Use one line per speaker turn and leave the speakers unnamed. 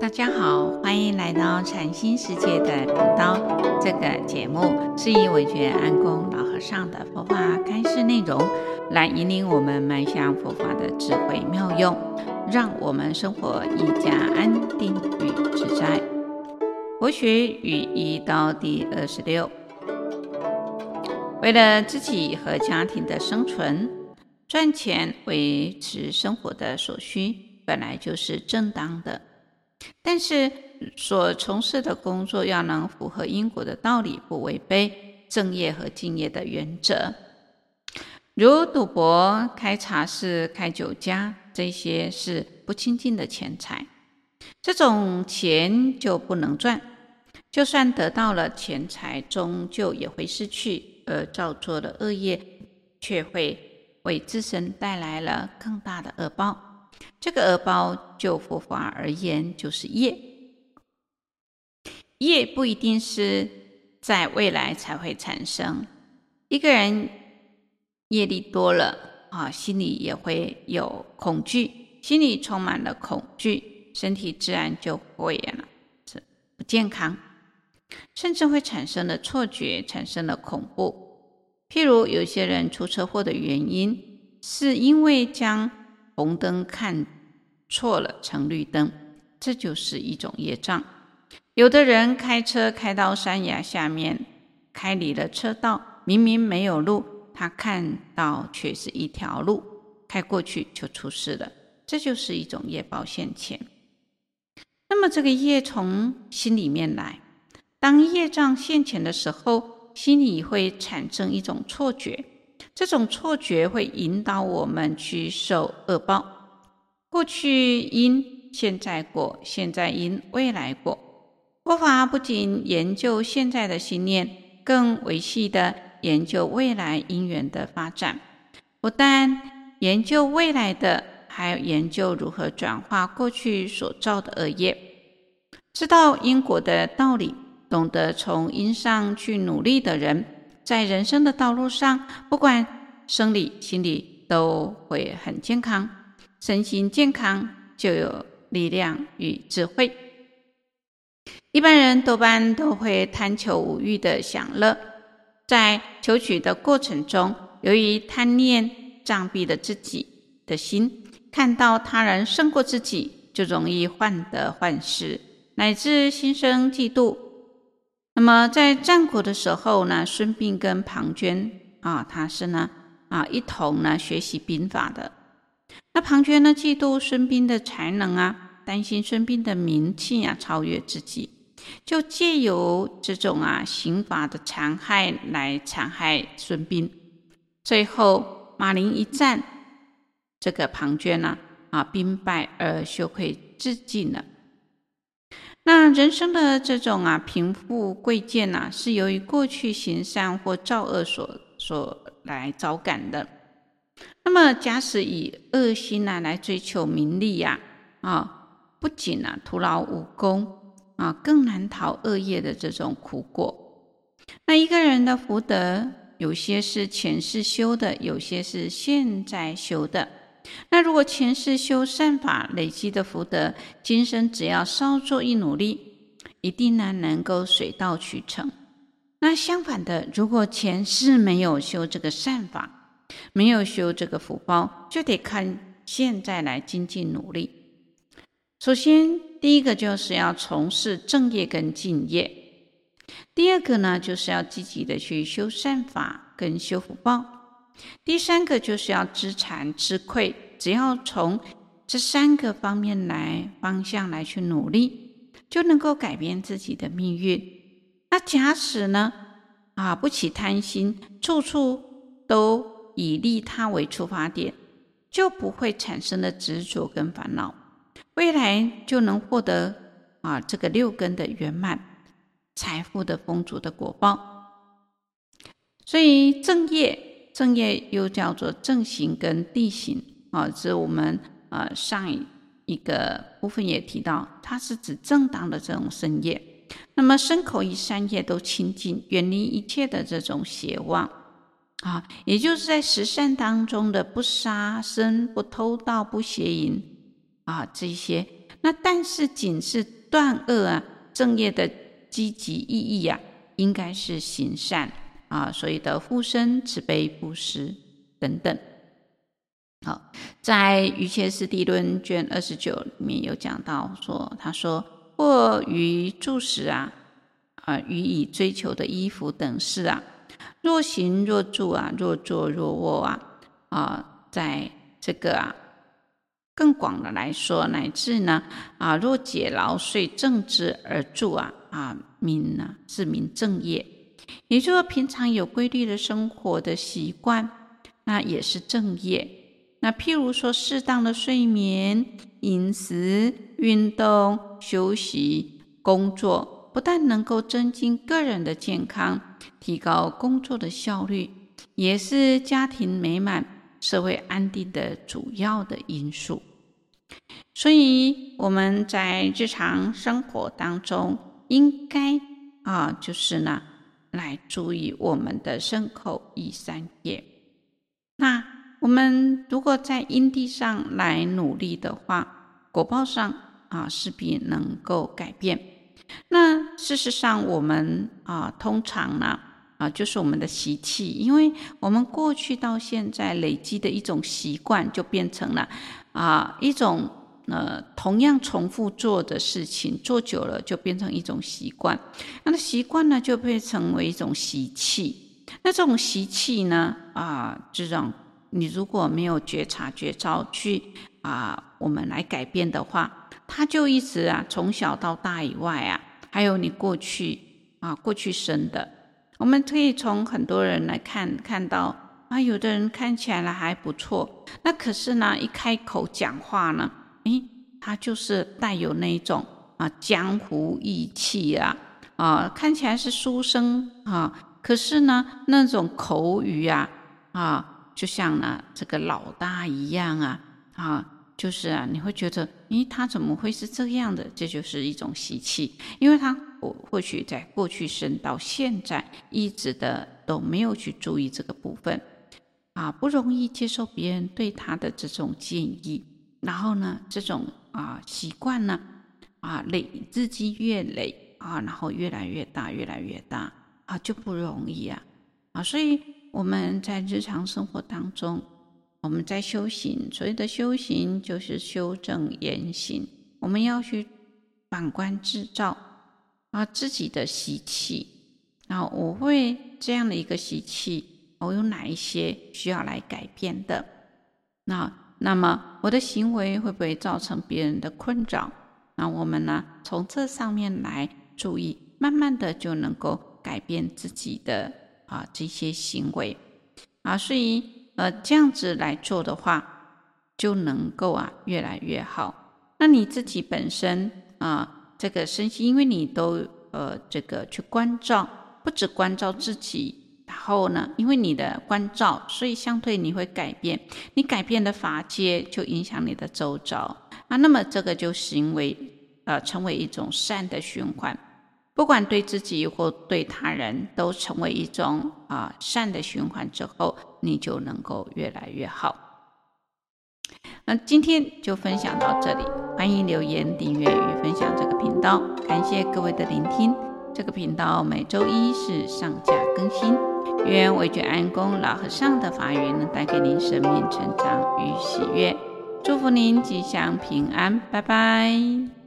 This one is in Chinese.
大家好，欢迎来到禅心世界的频道。这个节目是以惟觉安公老和尚的佛法开示内容，来引领我们迈向佛法的智慧妙用，让我们生活更加安定与自在。佛学语义到第二十六，为了自己和家庭的生存，赚钱维持生活的所需，本来就是正当的。但是，所从事的工作要能符合因果的道理，不违背正业和敬业的原则，如赌博、开茶室、开酒家，这些是不清净的钱财，这种钱就不能赚。就算得到了钱财，终究也会失去，而造作的恶业，却会为自身带来了更大的恶报。这个恶报，就佛法而言，就是业。业不一定是在未来才会产生。一个人业力多了啊，心里也会有恐惧，心里充满了恐惧，身体自然就会了是不健康，甚至会产生了错觉，产生了恐怖。譬如有些人出车祸的原因，是因为将红灯看错了，成绿灯，这就是一种业障。有的人开车开到山崖下面，开离了车道，明明没有路，他看到却是一条路，开过去就出事了，这就是一种业报现前。那么这个业从心里面来，当业障现前的时候，心里会产生一种错觉。这种错觉会引导我们去受恶报，过去因，现在果，现在因，未来果。佛法不仅研究现在的信念，更维系的研究未来因缘的发展。不但研究未来的，还研究如何转化过去所造的恶业。知道因果的道理，懂得从因上去努力的人。在人生的道路上，不管生理、心理都会很健康。身心健康，就有力量与智慧。一般人多半都会贪求无欲的享乐，在求取的过程中，由于贪念障蔽了自己的心，看到他人胜过自己，就容易患得患失，乃至心生嫉妒。那么在战国的时候呢，孙膑跟庞涓啊，他是呢啊一同呢学习兵法的。那庞涓呢嫉妒孙膑的才能啊，担心孙膑的名气啊超越自己，就借由这种啊刑罚的残害来残害孙膑。最后马陵一战，这个庞涓呢啊兵败而羞愧自尽了。那人生的这种啊贫富贵贱呐，是由于过去行善或造恶所所来招感的。那么假使以恶心呐来追求名利呀，啊，不仅啊徒劳无功啊，更难逃恶业的这种苦果。那一个人的福德，有些是前世修的，有些是现在修的。那如果前世修善法累积的福德，今生只要稍作一努力，一定呢能够水到渠成。那相反的，如果前世没有修这个善法，没有修这个福报，就得看现在来精进努力。首先，第一个就是要从事正业跟敬业；第二个呢，就是要积极的去修善法跟修福报。第三个就是要知惭知愧，只要从这三个方面来方向来去努力，就能够改变自己的命运。那假使呢，啊，不起贪心，处处都以利他为出发点，就不会产生的执着跟烦恼，未来就能获得啊这个六根的圆满，财富的丰足的果报。所以正业。正业又叫做正行跟谛行啊，这我们呃上一个部分也提到，它是指正当的这种身业。那么身口意三业都清净，远离一切的这种邪妄。啊，也就是在十善当中的不杀生、不偷盗、不邪淫啊，这些。那但是仅是断恶啊，正业的积极意义啊，应该是行善。啊，所以的护生、慈悲、布施等等。好，在《瑜伽师地论》卷二十九里面有讲到说，他说：“或于住食啊，啊，予以追求的衣服等事啊，若行若住啊，若坐若卧啊，啊，在这个啊。”更广的来说，乃至呢啊，若解劳遂正之而住啊啊，名呢是名正业。也就是说，平常有规律的生活的习惯，那也是正业。那譬如说，适当的睡眠、饮食、运动、休息、工作，不但能够增进个人的健康，提高工作的效率，也是家庭美满。社会安定的主要的因素，所以我们在日常生活当中，应该啊，就是呢，来注意我们的身口意三业。那我们如果在因地上来努力的话，果报上啊，势必能够改变。那事实上，我们啊，通常呢。啊，就是我们的习气，因为我们过去到现在累积的一种习惯，就变成了啊一种呃同样重复做的事情，做久了就变成一种习惯。那么习惯呢，就会成为一种习气。那这种习气呢，啊，这种你如果没有觉察觉照去啊，我们来改变的话，它就一直啊从小到大以外啊，还有你过去啊过去生的。我们可以从很多人来看看到啊，有的人看起来还不错，那可是呢，一开口讲话呢，诶，他就是带有那一种啊江湖义气啊，啊，看起来是书生啊，可是呢，那种口语啊，啊，就像呢这个老大一样啊，啊，就是啊，你会觉得，诶，他怎么会是这样的？这就是一种习气，因为他。或许在过去生到现在，一直的都没有去注意这个部分，啊，不容易接受别人对他的这种建议，然后呢，这种啊习惯呢，啊累日积月累啊，然后越来越大，越来越大啊，就不容易啊，啊，所以我们在日常生活当中，我们在修行，所谓的修行就是修正言行，我们要去反观自照。啊，自己的习气，然后我会这样的一个习气，我有哪一些需要来改变的？那那么我的行为会不会造成别人的困扰？那我们呢，从这上面来注意，慢慢的就能够改变自己的啊这些行为啊，所以呃这样子来做的话，就能够啊越来越好。那你自己本身啊。这个身心，因为你都呃这个去关照，不只关照自己，然后呢，因为你的关照，所以相对你会改变，你改变的法界就影响你的周遭啊，那么这个就行为呃成为一种善的循环，不管对自己或对他人都成为一种啊、善的循环之后，你就能够越来越好。那今天就分享到这里，欢迎留言、订阅与分享这个频道，感谢各位的聆听。这个频道每周一是上架更新。愿维觉安公老和尚的法语能带给您生命成长与喜悦，祝福您吉祥平安，拜拜。